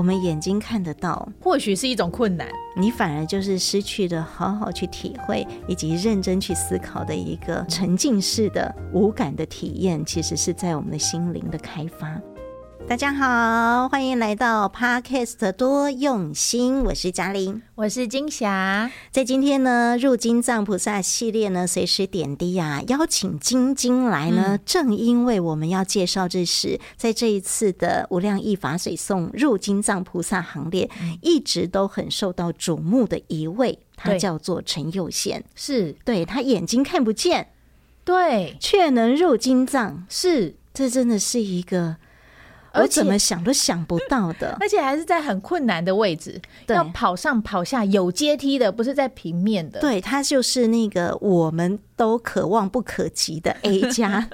我们眼睛看得到，或许是一种困难，你反而就是失去了好好去体会以及认真去思考的一个沉浸式的无感的体验，其实是在我们的心灵的开发。大家好，欢迎来到 Podcast 多用心，我是嘉玲，我是金霞。在今天呢，入金藏菩萨系列呢，随时点滴啊，邀请晶晶来呢，嗯、正因为我们要介绍这是在这一次的无量义法水颂入金藏菩萨行列，嗯、一直都很受到瞩目的一位，他叫做陈佑贤，是。对他眼睛看不见，对，却能入金藏，是。这真的是一个。我怎么想都想不到的，而且还是在很困难的位置，对要跑上跑下，有阶梯的，不是在平面的。对，它就是那个我们都可望不可及的 A 加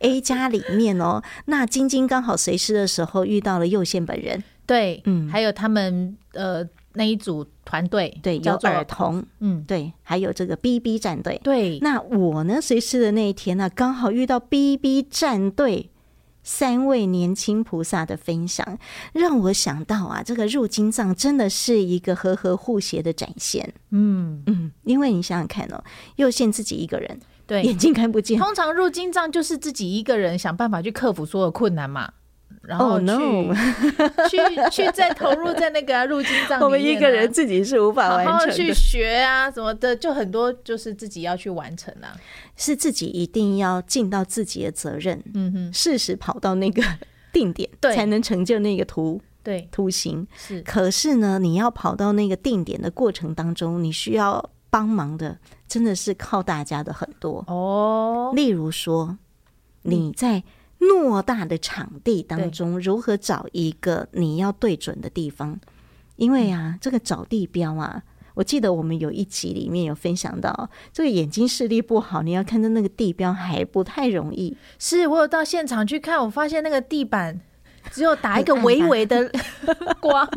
A 加里面哦。那晶晶刚好随师的时候遇到了佑宪本人，对，嗯，还有他们呃那一组团队，对，有儿童，嗯，对，还有这个 BB 战队，对。那我呢，随师的那一天呢，刚好遇到 BB 战队。三位年轻菩萨的分享，让我想到啊，这个入金藏真的是一个和和互协的展现。嗯嗯，因为你想想看哦，又限自己一个人，对，眼睛看不见，通常入金藏就是自己一个人想办法去克服所有困难嘛。然后去、oh, no. 去去再投入在那个入金藏 里面、啊，我们一个人自己是无法完成的。然后去学啊什么的，就很多就是自己要去完成啊，是自己一定要尽到自己的责任。嗯哼，适时跑到那个 定点，对，才能成就那个图。对，图形是。可是呢，你要跑到那个定点的过程当中，你需要帮忙的，真的是靠大家的很多哦。例如说，你在。偌大的场地当中，如何找一个你要对准的地方？因为啊，这个找地标啊，我记得我们有一集里面有分享到，这个眼睛视力不好，你要看到那个地标还不太容易。是我有到现场去看，我发现那个地板。只有打一个微微的光，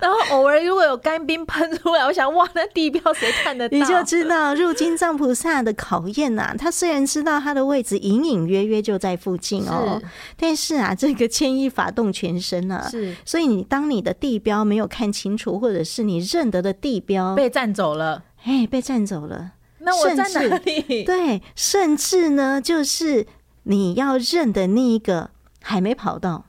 然后偶尔如果有干冰喷出来，我想哇，那地标谁看得 到？你就知道入金藏菩萨的考验呐、啊。他虽然知道他的位置隐隐约约就在附近哦，是但是啊，这个牵一发动全身啊。是，所以你当你的地标没有看清楚，或者是你认得的地标被占走了，哎，被占走了，那我在哪里？对，甚至呢，就是你要认的那一个还没跑到。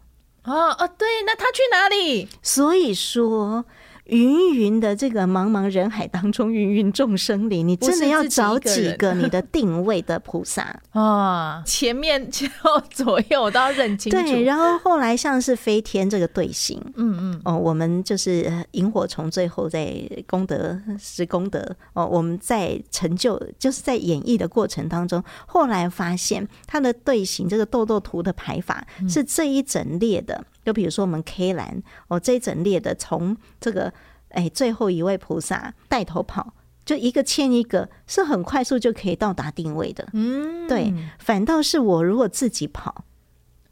哦哦，对，那他去哪里？所以说。芸芸的这个茫茫人海当中，芸芸众生里，你真的要找几个你的定位的菩萨 啊？前面前后左右我都要认清楚。对，然后后来像是飞天这个队形，嗯嗯，哦，我们就是萤火虫，最后在功德是功德哦，我们在成就，就是在演绎的过程当中，后来发现它的队形这个豆豆图的排法是这一整列的。就比如说我们 K 栏哦，这一整列的从这个哎最后一位菩萨带头跑，就一个牵一个，是很快速就可以到达定位的。嗯，对，反倒是我如果自己跑，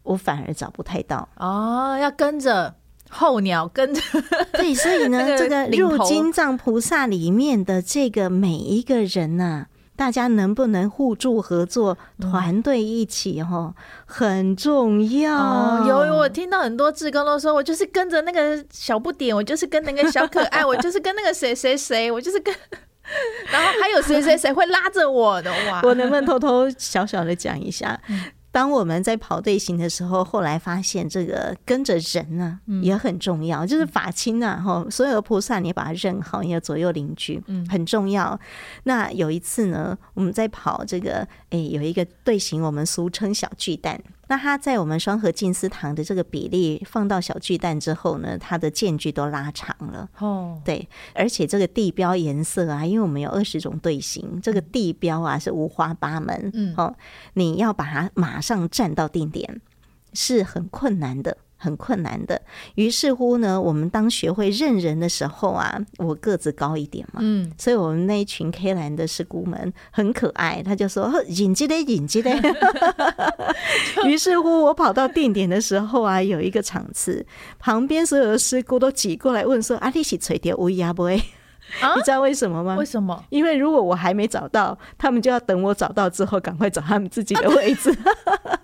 我反而找不太到。哦，要跟着候鸟跟着。对，所以呢，这个入金藏菩萨里面的这个每一个人呐、啊。大家能不能互助合作，团队一起哈，很重要。有我听到很多志工都说，我就是跟着那个小不点，我就是跟那个小可爱，我就是跟那个谁谁谁，我就是跟，然后还有谁谁谁会拉着我的哇！我能不能偷偷小小的讲一下？当我们在跑队形的时候，后来发现这个跟着人呢、啊、也很重要，就是法亲啊，哈，所有的菩萨你把它认好，你的左右邻居，嗯，很重要。那有一次呢，我们在跑这个，哎，有一个队形，我们俗称小巨蛋。那它在我们双和静思堂的这个比例放到小巨蛋之后呢，它的间距都拉长了。哦，对，而且这个地标颜色啊，因为我们有二十种队形，这个地标啊是五花八门。嗯，哦，你要把它马上站到定点是很困难的。很困难的，于是乎呢，我们当学会认人的时候啊，我个子高一点嘛，嗯，所以我们那一群 K 栏的师姑们很可爱，他就说引机嘞，引机嘞。于是乎，我跑到定点的时候啊，有一个场次，旁边所有的师姑都挤过来问说：“啊，你是垂钓乌鸦不？”啊，你知道为什么吗？为什么？因为如果我还没找到，他们就要等我找到之后，赶快找他们自己的位置，才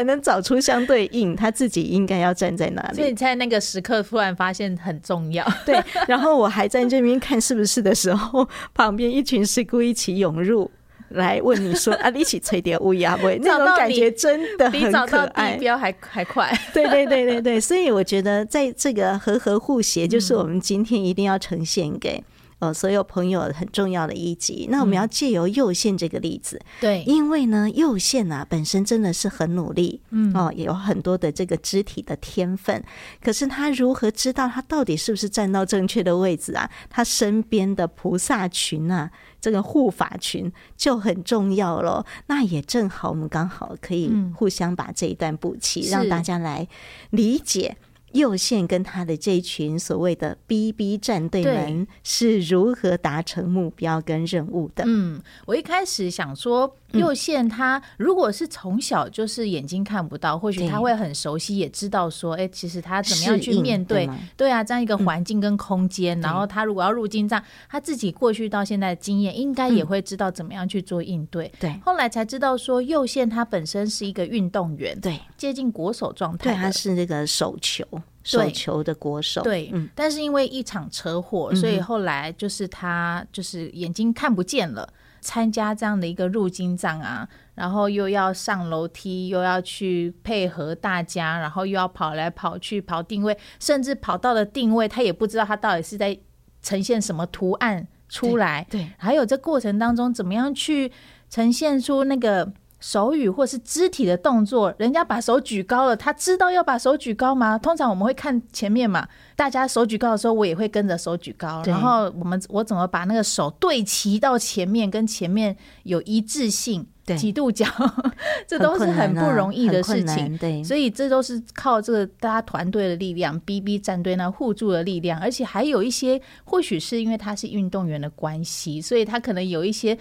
才能找出相对应，他自己应该要站在哪里。所以在那个时刻突然发现很重要。对，然后我还在这边看是不是的时候，旁边一群师姑一起涌入。来问你说啊，一起吹点乌鸦味，那种感觉真的很可爱，比找到地标还还快。对对对对对，所以我觉得在这个和和互协，就是我们今天一定要呈现给。呃，所有朋友很重要的一集。那我们要借由右线这个例子，嗯、对，因为呢，右线啊本身真的是很努力，嗯，哦，也有很多的这个肢体的天分。可是他如何知道他到底是不是站到正确的位置啊？他身边的菩萨群啊，这个护法群就很重要了。那也正好，我们刚好可以互相把这一段补齐，嗯、让大家来理解。祐宪跟他的这一群所谓的 BB 战队们是如何达成目标跟任务的？嗯，我一开始想说，祐宪他如果是从小就是眼睛看不到，或许他会很熟悉，也知道说，哎，其实他怎么样去面对？对啊，这样一个环境跟空间，然后他如果要入经藏，他自己过去到现在的经验，应该也会知道怎么样去做应对。对，后来才知道说，右线他本身是一个运动员，对，接近国手状态，对，他是那个手球。手球的国手，对，嗯，但是因为一场车祸，所以后来就是他就是眼睛看不见了。参加这样的一个入金账啊，然后又要上楼梯，又要去配合大家，然后又要跑来跑去跑定位，甚至跑到了定位，他也不知道他到底是在呈现什么图案出来。对，对，还有这过程当中怎么样去呈现出那个。手语或是肢体的动作，人家把手举高了，他知道要把手举高吗？通常我们会看前面嘛，大家手举高的时候，我也会跟着手举高。然后我们我怎么把那个手对齐到前面，跟前面有一致性，几度角，这都是很不容易的事情。对，所以这都是靠这个大家团队的力量，BB 战队那互助的力量，而且还有一些，或许是因为他是运动员的关系，所以他可能有一些。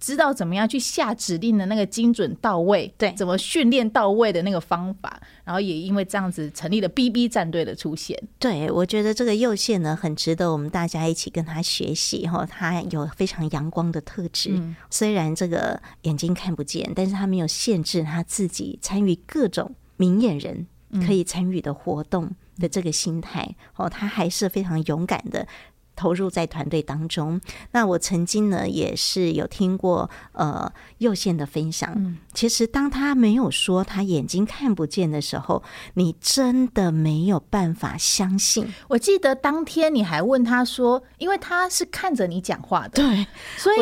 知道怎么样去下指令的那个精准到位，对，怎么训练到位的那个方法，然后也因为这样子成立了 BB 战队的出现。对，我觉得这个右线呢，很值得我们大家一起跟他学习哈。他有非常阳光的特质，嗯、虽然这个眼睛看不见，但是他没有限制他自己参与各种明眼人可以参与的活动的这个心态哦，他还是非常勇敢的。投入在团队当中，那我曾经呢也是有听过呃右线的分享。嗯，其实当他没有说他眼睛看不见的时候，你真的没有办法相信。我记得当天你还问他说，因为他是看着你讲话的，对，所以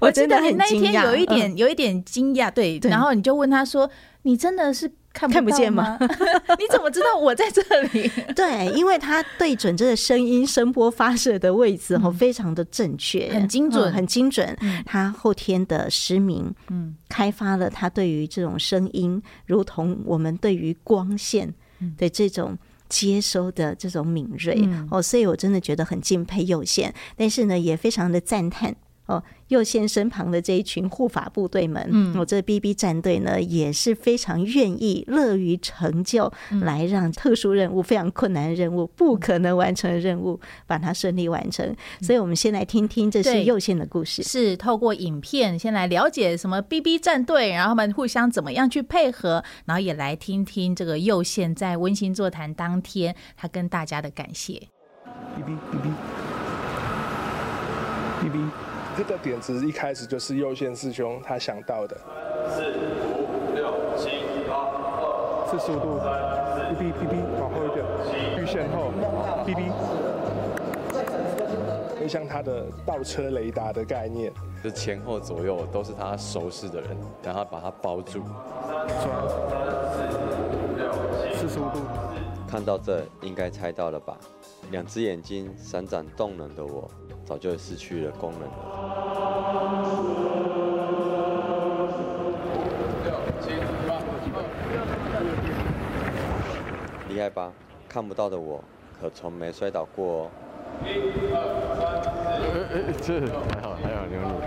我 记得你那一天有一点有一点惊讶，对，然后你就问他说，你真的是。看不，看不见吗？你怎么知道我在这里？对，因为他对准这个声音声波发射的位置哦，非常的正确，很精准，很精准。他后天的失明，嗯，开发了他对于这种声音，如同我们对于光线的这种接收的这种敏锐哦，所以我真的觉得很敬佩有限，但是呢，也非常的赞叹。哦，祐宪身旁的这一群护法部队们，嗯，我这 BB 战队呢也是非常愿意、乐于成就，来让特殊任务、非常困难的任务、不可能完成的任务，把它顺利完成。所以，我们先来听听这是右线的故事，是透过影片先来了解什么 BB 战队，然后他们互相怎么样去配合，然后也来听听这个右线在温馨座谈当天他跟大家的感谢。BB BB BB。这个点子一开始就是右线师兄他想到的。四五六七八二四十五度，B B B B 往后一点，预线后哔哔。就像他的倒车雷达的概念，就前后左右都是他熟识的人，然后把他包住。转四五六七四十五度，看到这应该猜到了吧？两只眼睛闪闪动人的我。早就失去了功能了。厉害吧？看不到的我，可从没摔倒过哦。一、二、三、四、五、六。还好，还好，刘努。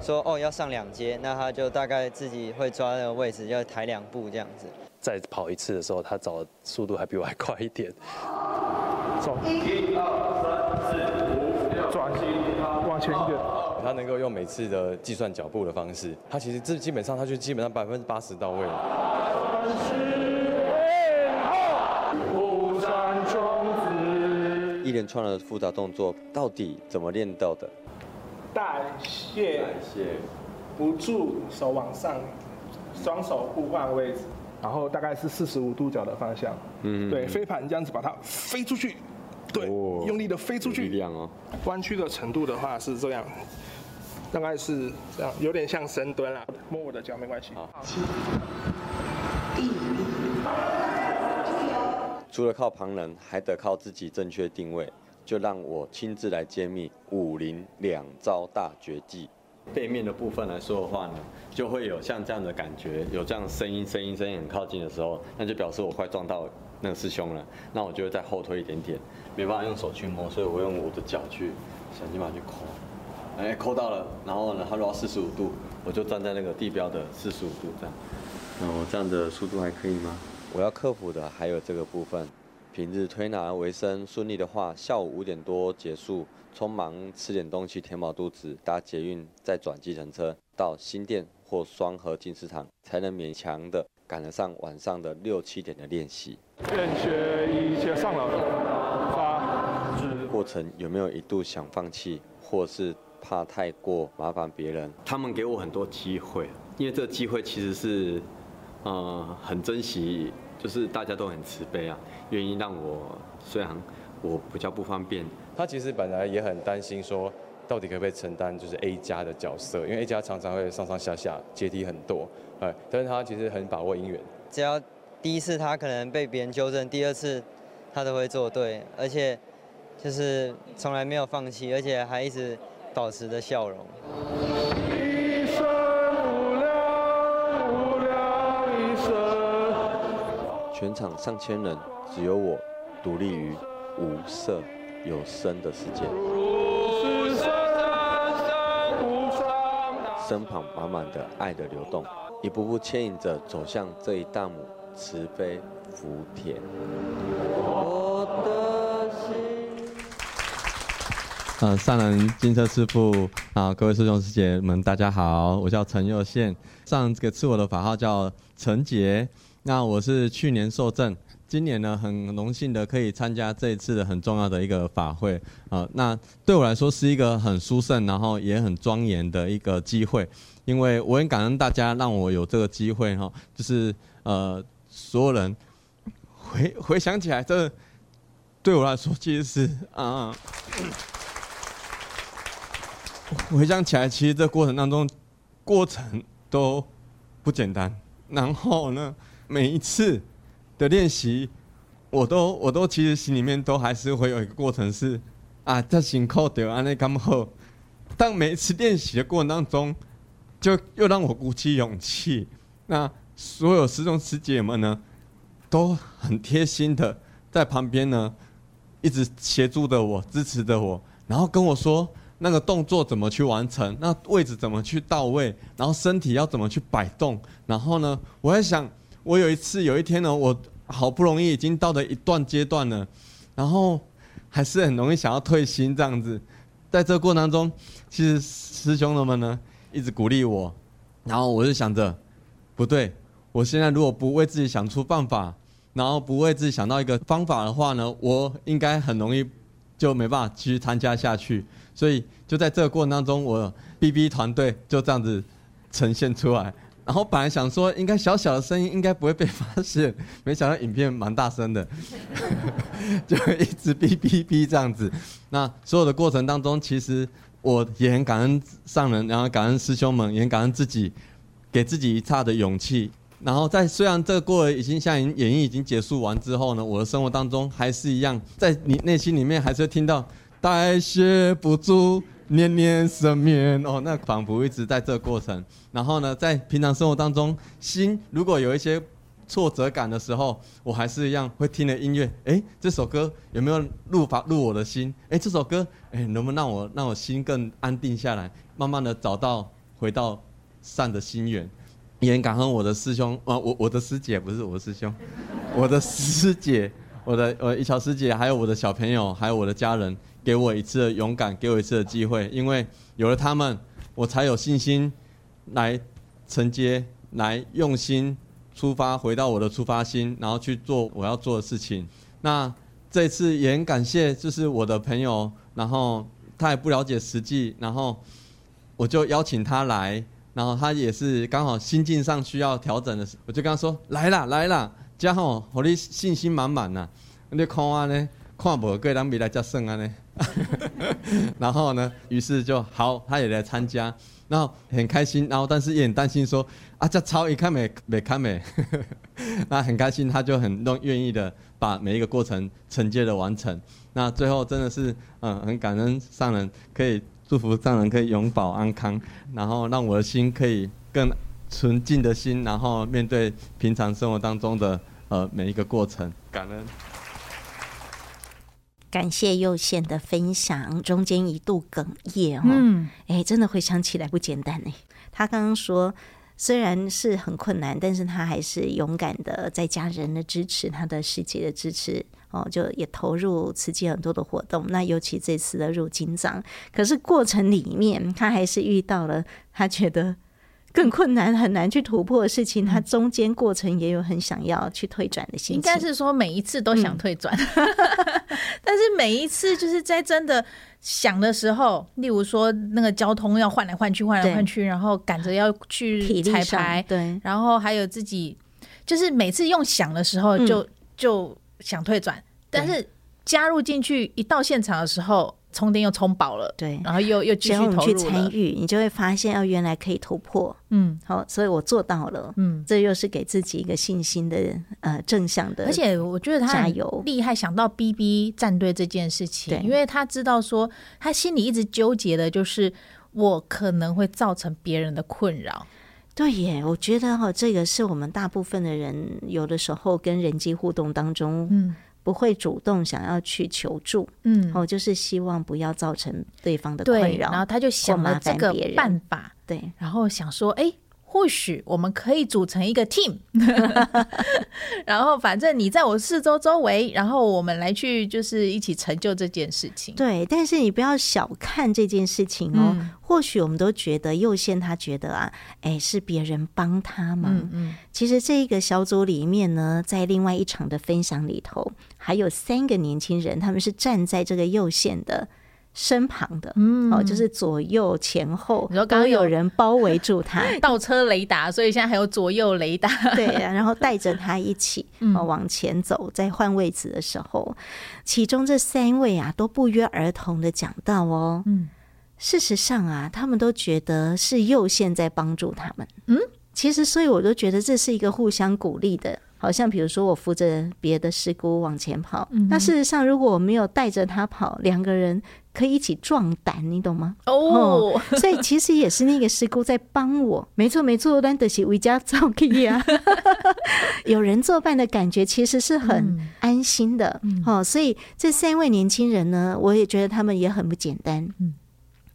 说哦，要上两阶，那他就大概自己会抓那个位置，要抬两步这样子。再跑一次的时候，他走的速度还比我还快一点。走，一二转，往前一点。他能够用每次的计算脚步的方式，他其实这基本上他就基本上百分之八十到位了。一连串的复杂动作到底怎么练到的？代谢，代谢，不住，手往上，双手互换位置，然后大概是四十五度角的方向。嗯，对，飞盘这样子把它飞出去，对，哦、用力的飞出去。力量哦。弯曲的程度的话是这样，大概是这样，有点像深蹲啦。摸我的脚没关系。好。除了靠旁人，还得靠自己正确定位。就让我亲自来揭秘武林两招大绝技。背面的部分来说的话呢，就会有像这样的感觉，有这样声音，声音，声音很靠近的时候，那就表示我快撞到那个师兄了。那我就会再后退一点点，没办法用手去摸，所以我用我的脚去想办法去抠。哎，抠到了，然后呢，他如果四十五度，我就站在那个地标的四十五度这样。那我这样的速度还可以吗？我要克服的还有这个部分，平日推拿为生，顺利的话，下午五点多结束，匆忙吃点东西填饱肚子，搭捷运再转计程车到新店或双和静思堂，才能勉强的赶得上晚上的六七点的练习。练学一切上了，发。过程有没有一度想放弃，或是怕太过麻烦别人？他们给我很多机会，因为这个机会其实是。呃，很珍惜，就是大家都很慈悲啊，愿意让我，虽然我比较不方便。他其实本来也很担心，说到底可不可以承担就是 A 加的角色，因为 A 加常常会上上下下阶梯很多，哎，但是他其实很把握姻缘。只要第一次他可能被别人纠正，第二次他都会做对，而且就是从来没有放弃，而且还一直保持着笑容。全场上千人，只有我独立于无色有声的世界，身旁满满的爱的流动，一步步牵引着走向这一大幕慈悲福田。我的心。呃，上人金车师父啊，各位师兄师姐们，大家好，我叫陈佑宪，上这个赐我的法号叫陈杰。那我是去年受证，今年呢很荣幸的可以参加这一次的很重要的一个法会啊。那对我来说是一个很殊胜，然后也很庄严的一个机会，因为我很感恩大家让我有这个机会哈，就是呃所有人回 回想起来，这对我来说其实是啊，回想起来其实这过程当中过程都不简单，然后呢。每一次的练习，我都我都其实心里面都还是会有一个过程是啊，这辛苦的啊，那刚好。但每一次练习的过程当中，就又让我鼓起勇气。那所有师兄师姐们呢，都很贴心的在旁边呢，一直协助着我，支持着我，然后跟我说那个动作怎么去完成，那位置怎么去到位，然后身体要怎么去摆动。然后呢，我在想。我有一次，有一天呢，我好不容易已经到了一段阶段了，然后还是很容易想要退心这样子。在这过程当中，其实师兄们呢一直鼓励我，然后我就想着，不对，我现在如果不为自己想出办法，然后不为自己想到一个方法的话呢，我应该很容易就没办法继续参加下去。所以就在这个过程当中，我 BB 团队就这样子呈现出来。然后本来想说，应该小小的声音应该不会被发现，没想到影片蛮大声的，就一直哔哔哔这样子。那所有的过程当中，其实我也很感恩上人，然后感恩师兄们，也很感恩自己，给自己一刹的勇气。然后在虽然这个过程已经像演绎已经结束完之后呢，我的生活当中还是一样，在你内心里面还是会听到代谢不足。念念生面哦，那仿佛一直在这个过程。然后呢，在平常生活当中，心如果有一些挫折感的时候，我还是一样会听的音乐。哎，这首歌有没有入法入我的心？哎，这首歌哎，能不能让我让我心更安定下来，慢慢的找到回到善的心源？也很感恩我的师兄啊，我我的师姐不是我的师兄，我的师姐我的呃一桥师姐，还有我的小朋友，还有我的家人，给我一次的勇敢，给我一次的机会，因为有了他们，我才有信心来承接，来用心出发，回到我的出发心，然后去做我要做的事情。那这次也很感谢，就是我的朋友，然后他也不了解实际，然后我就邀请他来，然后他也是刚好心境上需要调整的时候，我就跟他说：“来啦，来啦。”加好，我的信心满满呐！你看啊呢，看无个人比来才算啊呢。然后呢，于是就好，他也来参加，然后很开心，然后但是也很担心说啊，这超一看没没看没。那很开心，他就很愿愿意的把每一个过程承接的完成。那最后真的是嗯，很感恩上人，可以祝福丈人可以永保安康，然后让我的心可以更纯净的心，然后面对平常生活当中的。呃，每一个过程，感恩，感谢右线的分享，中间一度哽咽哦，嗯，哎，真的回想起来不简单呢。他刚刚说，虽然是很困难，但是他还是勇敢的，在家人的支持，他的世界的支持，哦，就也投入慈济很多的活动。那尤其这次的入金藏，可是过程里面，他还是遇到了他觉得。更困难、很难去突破的事情，它中间过程也有很想要去退转的心情。应该是说每一次都想退转，嗯、但是每一次就是在真的想的时候，例如说那个交通要换来换去、换来换去，然后赶着要去彩排，对，然后还有自己就是每次用想的时候就、嗯、就想退转，但是加入进去一到现场的时候。充电又充饱了，对，然后又又继续投入去参与，你就会发现哦，原来可以突破，嗯，好，所以我做到了，嗯，这又是给自己一个信心的呃正向的，而且我觉得他加油。厉害，想到 BB 战队这件事情，因为他知道说他心里一直纠结的就是我可能会造成别人的困扰，对耶，我觉得哈，这个是我们大部分的人有的时候跟人际互动当中，嗯。不会主动想要去求助，嗯，哦，就是希望不要造成对方的困扰，然后他就想了这个办法，对，然后想说，哎。或许我们可以组成一个 team，然后反正你在我四周周围，然后我们来去就是一起成就这件事情。对，但是你不要小看这件事情哦。嗯、或许我们都觉得右线他觉得啊，哎，是别人帮他嘛。嗯嗯。其实这一个小组里面呢，在另外一场的分享里头，还有三个年轻人，他们是站在这个右线的。身旁的，嗯，哦，就是左右前后，然后刚刚有人包围住他，倒车雷达，所以现在还有左右雷达，对，然后带着他一起哦往前走，在换位置的时候，其中这三位啊都不约而同的讲到哦，嗯，事实上啊，他们都觉得是右线在帮助他们，嗯，其实所以我都觉得这是一个互相鼓励的。好像比如说我扶着别的师姑往前跑，嗯、那事实上如果我没有带着他跑，两个人可以一起壮胆，你懂吗？哦，哦，所以其实也是那个师姑在帮我。没错没错，但得是为家造气啊，有人作伴的感觉其实是很安心的。嗯、哦，所以这三位年轻人呢，我也觉得他们也很不简单。嗯。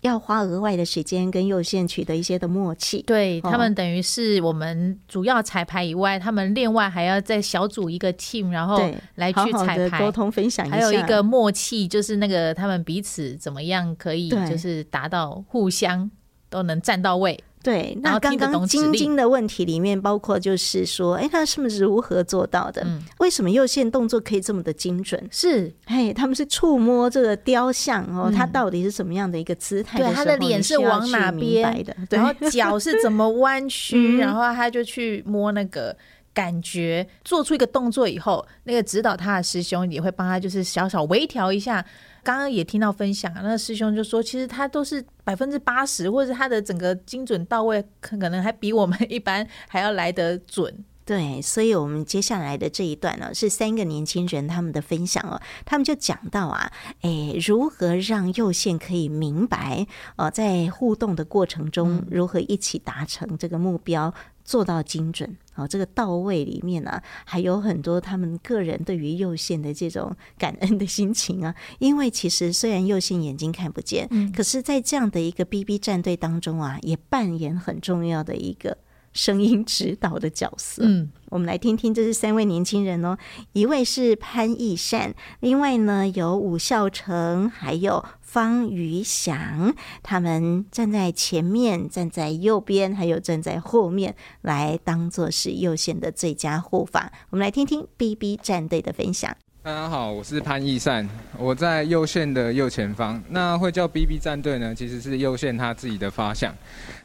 要花额外的时间跟右线取得一些的默契，对，他们等于是我们主要彩排以外，他们另外还要再小组一个 team，然后来去彩排、沟通、分享一下，还有一个默契，就是那个他们彼此怎么样可以就是达到互相都能站到位。对，那刚刚晶晶的问题里面包括就是说，哎，他是不是如何做到的？嗯，为什么右线动作可以这么的精准？是，嘿，他们是触摸这个雕像哦，他到底是什么样的一个姿态？对，他的脸是往哪边的？然后脚是怎么弯曲？然后他就去摸那个感觉，做出一个动作以后，那个指导他的师兄也会帮他，就是小小微调一下。刚刚也听到分享，那个师兄就说，其实他都是百分之八十，或者是他的整个精准到位，可可能还比我们一般还要来得准。对，所以我们接下来的这一段呢，是三个年轻人他们的分享哦，他们就讲到啊，诶，如何让右线可以明白哦，在互动的过程中，如何一起达成这个目标。做到精准，好，这个到位里面呢、啊，还有很多他们个人对于右线的这种感恩的心情啊。因为其实虽然右线眼睛看不见，嗯，可是在这样的一个 BB 战队当中啊，也扮演很重要的一个声音指导的角色。嗯，我们来听听，这是三位年轻人哦，一位是潘义善，另外呢有武孝成，还有方宇翔，他们站在前面，站在右边，还有站在后面，来当做是右线的最佳护法。我们来听听 BB 战队的分享。大家好，我是潘义善，我在右线的右前方。那会叫 BB 战队呢，其实是右线他自己的发想。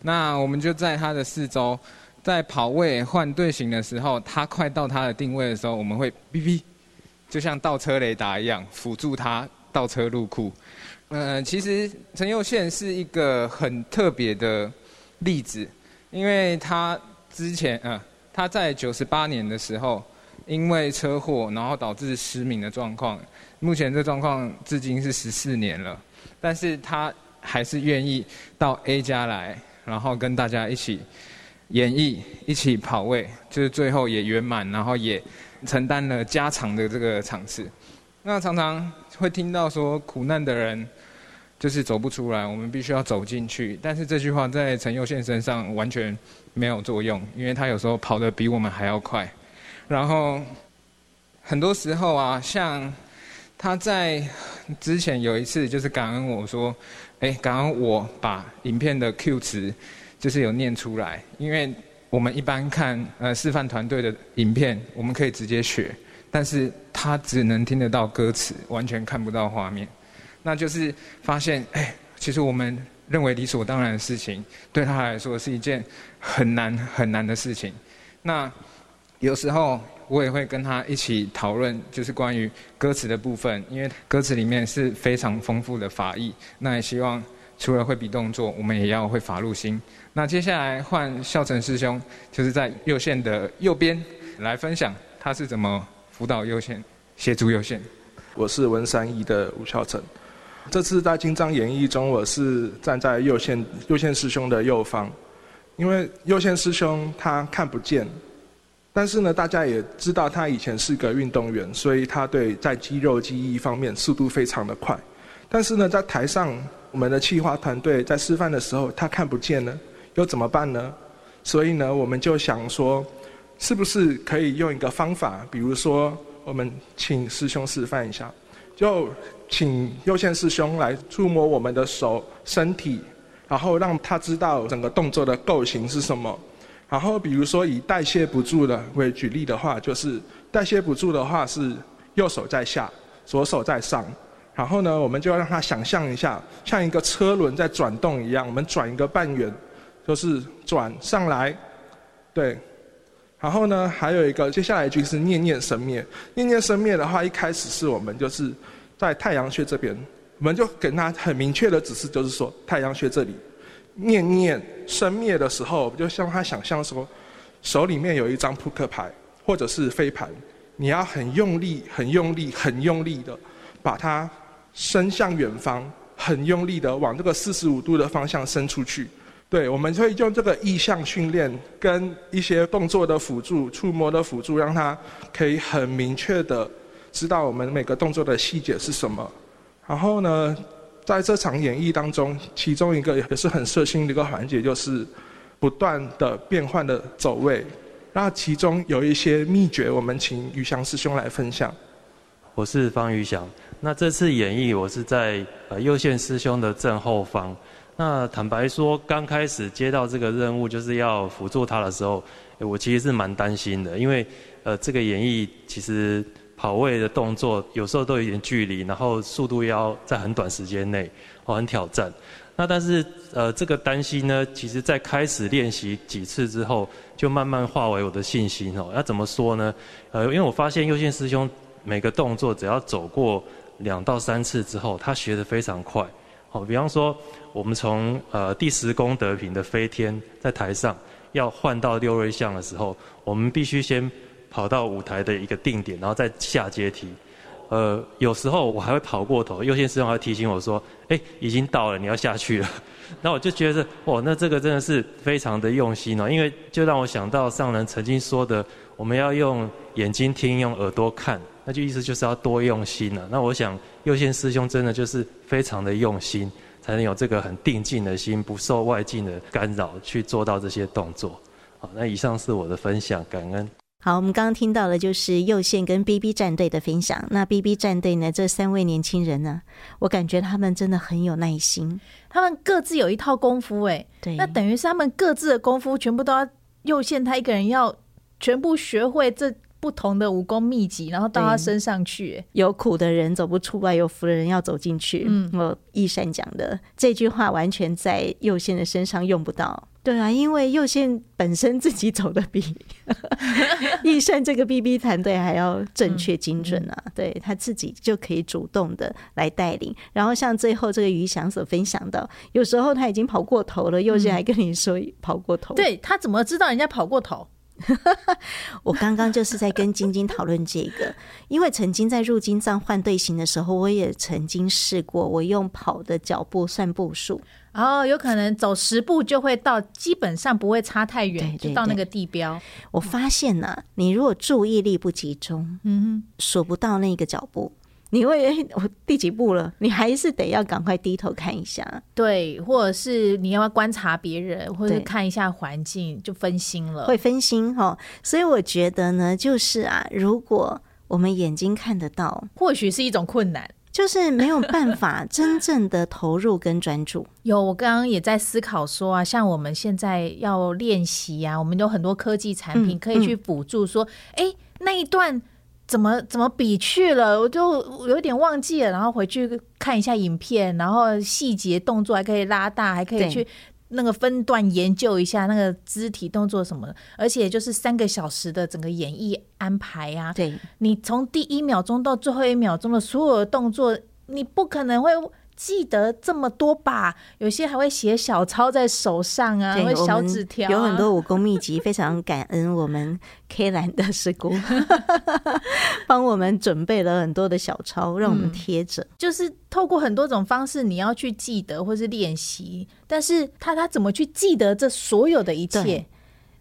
那我们就在他的四周，在跑位换队形的时候，他快到他的定位的时候，我们会哔哔就像倒车雷达一样辅助他倒车入库。嗯、呃，其实陈佑宪是一个很特别的例子，因为他之前嗯、呃，他在九十八年的时候。因为车祸，然后导致失明的状况。目前这状况至今是十四年了，但是他还是愿意到 A 加来，然后跟大家一起演绎，一起跑位，就是最后也圆满，然后也承担了加长的这个场次。那常常会听到说，苦难的人就是走不出来，我们必须要走进去。但是这句话在陈佑宪身上完全没有作用，因为他有时候跑得比我们还要快。然后，很多时候啊，像他在之前有一次，就是感恩我说，哎，感恩我把影片的 Q 词就是有念出来，因为我们一般看呃示范团队的影片，我们可以直接学，但是他只能听得到歌词，完全看不到画面，那就是发现，哎，其实我们认为理所当然的事情，对他来说是一件很难很难的事情，那。有时候我也会跟他一起讨论，就是关于歌词的部分，因为歌词里面是非常丰富的法义。那也希望除了会比动作，我们也要会法入心。那接下来换孝成师兄，就是在右线的右边来分享他是怎么辅导右线、协助右线。我是文山一的吴孝成，这次在金章演义中，我是站在右线右线师兄的右方，因为右线师兄他看不见。但是呢，大家也知道他以前是个运动员，所以他对在肌肉记忆方面速度非常的快。但是呢，在台上我们的企划团队在示范的时候，他看不见了，又怎么办呢？所以呢，我们就想说，是不是可以用一个方法，比如说我们请师兄示范一下，就请右线师兄来触摸我们的手、身体，然后让他知道整个动作的构型是什么。然后，比如说以代谢不住的为举例的话，就是代谢不住的话是右手在下，左手在上。然后呢，我们就要让他想象一下，像一个车轮在转动一样，我们转一个半圆，就是转上来，对。然后呢，还有一个接下来一句是念念生灭。念念生灭的话，一开始是我们就是在太阳穴这边，我们就给他很明确的指示，就是说太阳穴这里。念念生灭的时候，就像他想象说，手里面有一张扑克牌或者是飞盘，你要很用力、很用力、很用力的把它伸向远方，很用力的往这个四十五度的方向伸出去。对，我们会用这个意向训练跟一些动作的辅助、触摸的辅助，让他可以很明确的知道我们每个动作的细节是什么。然后呢，在这场演绎当中，其中一个也是很色心的一个环节，就是不断的变换的走位。那其中有一些秘诀，我们请宇翔师兄来分享。我是方宇翔。那这次演绎，我是在呃右线师兄的正后方。那坦白说，刚开始接到这个任务，就是要辅助他的时候，我其实是蛮担心的，因为呃这个演绎其实。跑位的动作有时候都有一点距离，然后速度要在很短时间内，哦，很挑战。那但是呃，这个担心呢，其实在开始练习几次之后，就慢慢化为我的信心哦。要怎么说呢？呃，因为我发现右线师兄每个动作只要走过两到三次之后，他学得非常快。好，比方说我们从呃第十功德品的飞天在台上要换到六瑞相的时候，我们必须先。跑到舞台的一个定点，然后再下阶梯。呃，有时候我还会跑过头，右线师兄还会提醒我说：“哎，已经到了，你要下去了。”那我就觉得，哇，那这个真的是非常的用心哦，因为就让我想到上人曾经说的，我们要用眼睛听，用耳朵看，那就意思就是要多用心了。那我想，右线师兄真的就是非常的用心，才能有这个很定静的心，不受外境的干扰去做到这些动作。好，那以上是我的分享，感恩。好，我们刚刚听到的就是右线跟 BB 战队的分享。那 BB 战队呢？这三位年轻人呢，我感觉他们真的很有耐心，他们各自有一套功夫，哎，对，那等于是他们各自的功夫全部都要右线他一个人要全部学会这不同的武功秘籍，然后到他身上去。有苦的人走不出来，有福的人要走进去。嗯，我易善讲的这句话完全在右线的身上用不到。对啊，因为右线本身自己走的比 易善这个 BB 团队还要正确精准啊，嗯、对他自己就可以主动的来带领。然后像最后这个于翔所分享到，有时候他已经跑过头了，右线还跟你说跑过头。对，他怎么知道人家跑过头？我刚刚就是在跟晶晶讨论这个，因为曾经在入金藏换队形的时候，我也曾经试过，我用跑的脚步算步数，哦，有可能走十步就会到，基本上不会差太远，对对对，就到那个地标。我发现呢、啊，你如果注意力不集中，嗯，数不到那个脚步。你会我第几步了？你还是得要赶快低头看一下，对，或者是你要观察别人，或者看一下环境，就分心了，会分心哈。所以我觉得呢，就是啊，如果我们眼睛看得到，或许是一种困难，就是没有办法 真正的投入跟专注。有，我刚刚也在思考说啊，像我们现在要练习啊，我们有很多科技产品可以去辅助，说，哎、嗯嗯，那一段。怎么怎么比去了，我就有点忘记了，然后回去看一下影片，然后细节动作还可以拉大，还可以去那个分段研究一下那个肢体动作什么的，而且就是三个小时的整个演绎安排啊，对，你从第一秒钟到最后一秒钟的所有的动作，你不可能会。记得这么多吧，有些还会写小抄在手上啊，会小纸条、啊，有很多武功秘籍。非常感恩我们 K 兰的师姑，帮我们准备了很多的小抄，让我们贴着、嗯。就是透过很多种方式，你要去记得或是练习，但是他他怎么去记得这所有的一切？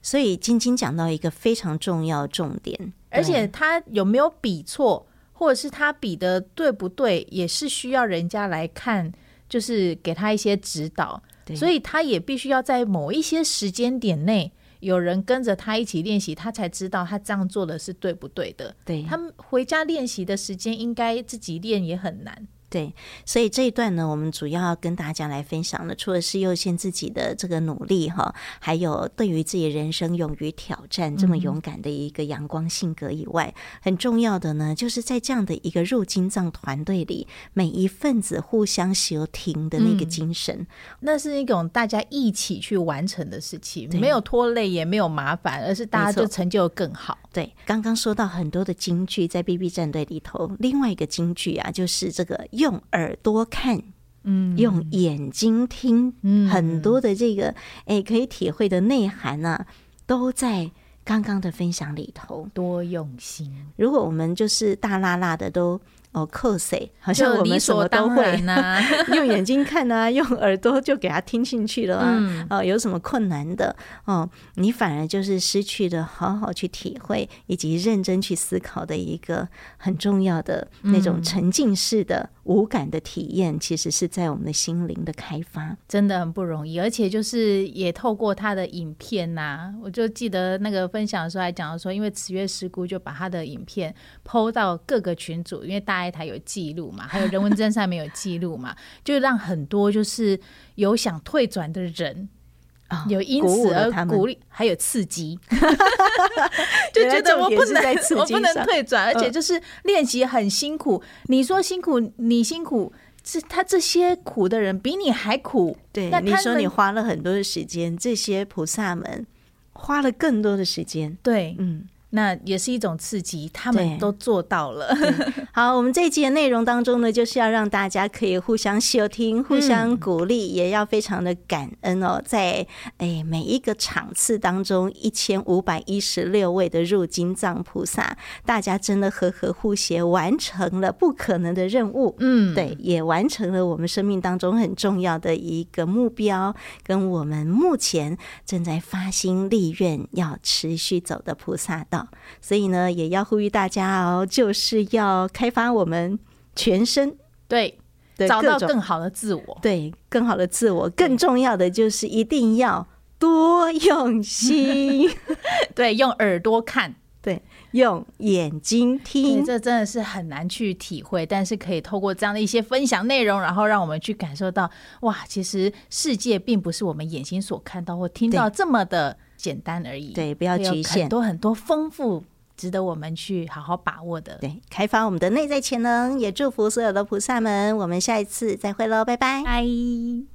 所以晶晶讲到一个非常重要重点，而且他有没有比错？或者是他比的对不对，也是需要人家来看，就是给他一些指导。所以他也必须要在某一些时间点内，有人跟着他一起练习，他才知道他这样做的是对不对的。对，他们回家练习的时间，应该自己练也很难。对，所以这一段呢，我们主要要跟大家来分享的，除了是优先自己的这个努力哈，还有对于自己人生勇于挑战这么勇敢的一个阳光性格以外，嗯、很重要的呢，就是在这样的一个入金藏团队里，每一份子互相协停的那个精神、嗯，那是一种大家一起去完成的事情，没有拖累，也没有麻烦，而是大家就成就更好。对，刚刚说到很多的金句在 BB 战队里头，另外一个金句啊，就是这个。用耳朵看，嗯，用眼睛听，嗯，很多的这个哎、欸，可以体会的内涵呢、啊，都在刚刚的分享里头。多用心，如果我们就是大辣辣的都。哦，扣谁？好像我们什么都会呢？用眼睛看啊，用耳朵就给他听进去了啊。嗯、哦，有什么困难的？哦，你反而就是失去了好好去体会以及认真去思考的一个很重要的那种沉浸式的无感的体验，其实是在我们的心灵的开发，真的很不容易。而且就是也透过他的影片呐、啊，我就记得那个分享的时候还讲到说，因为慈月师姑就把他的影片 PO 到各个群组，因为大爱。台有记录嘛？还有人文真上面有记录嘛？就让很多就是有想退转的人，哦、有因此而鼓励，还有刺激，就觉得我不能，我不能退转，而且就是练习很辛苦。你说辛苦，你辛苦，这他这些苦的人比你还苦。对，那你说你花了很多的时间，这些菩萨们花了更多的时间。对，嗯。那也是一种刺激，他们都做到了。好，我们这一集的内容当中呢，就是要让大家可以互相收听、互相鼓励，嗯、也要非常的感恩哦。在哎每一个场次当中，一千五百一十六位的入金藏菩萨，大家真的和和互协，完成了不可能的任务。嗯，对，也完成了我们生命当中很重要的一个目标，跟我们目前正在发心立愿要持续走的菩萨道。所以呢，也要呼吁大家哦，就是要开发我们全身，对，找到更好的自我，对，更好的自我。更重要的就是一定要多用心。对，用耳朵看，对，用眼睛听，这真的是很难去体会，但是可以透过这样的一些分享内容，然后让我们去感受到，哇，其实世界并不是我们眼睛所看到或听到这么的简单而已。对，不要局限，很多很多丰富。值得我们去好好把握的，对，开发我们的内在潜能，也祝福所有的菩萨们。我们下一次再会喽，拜拜，拜。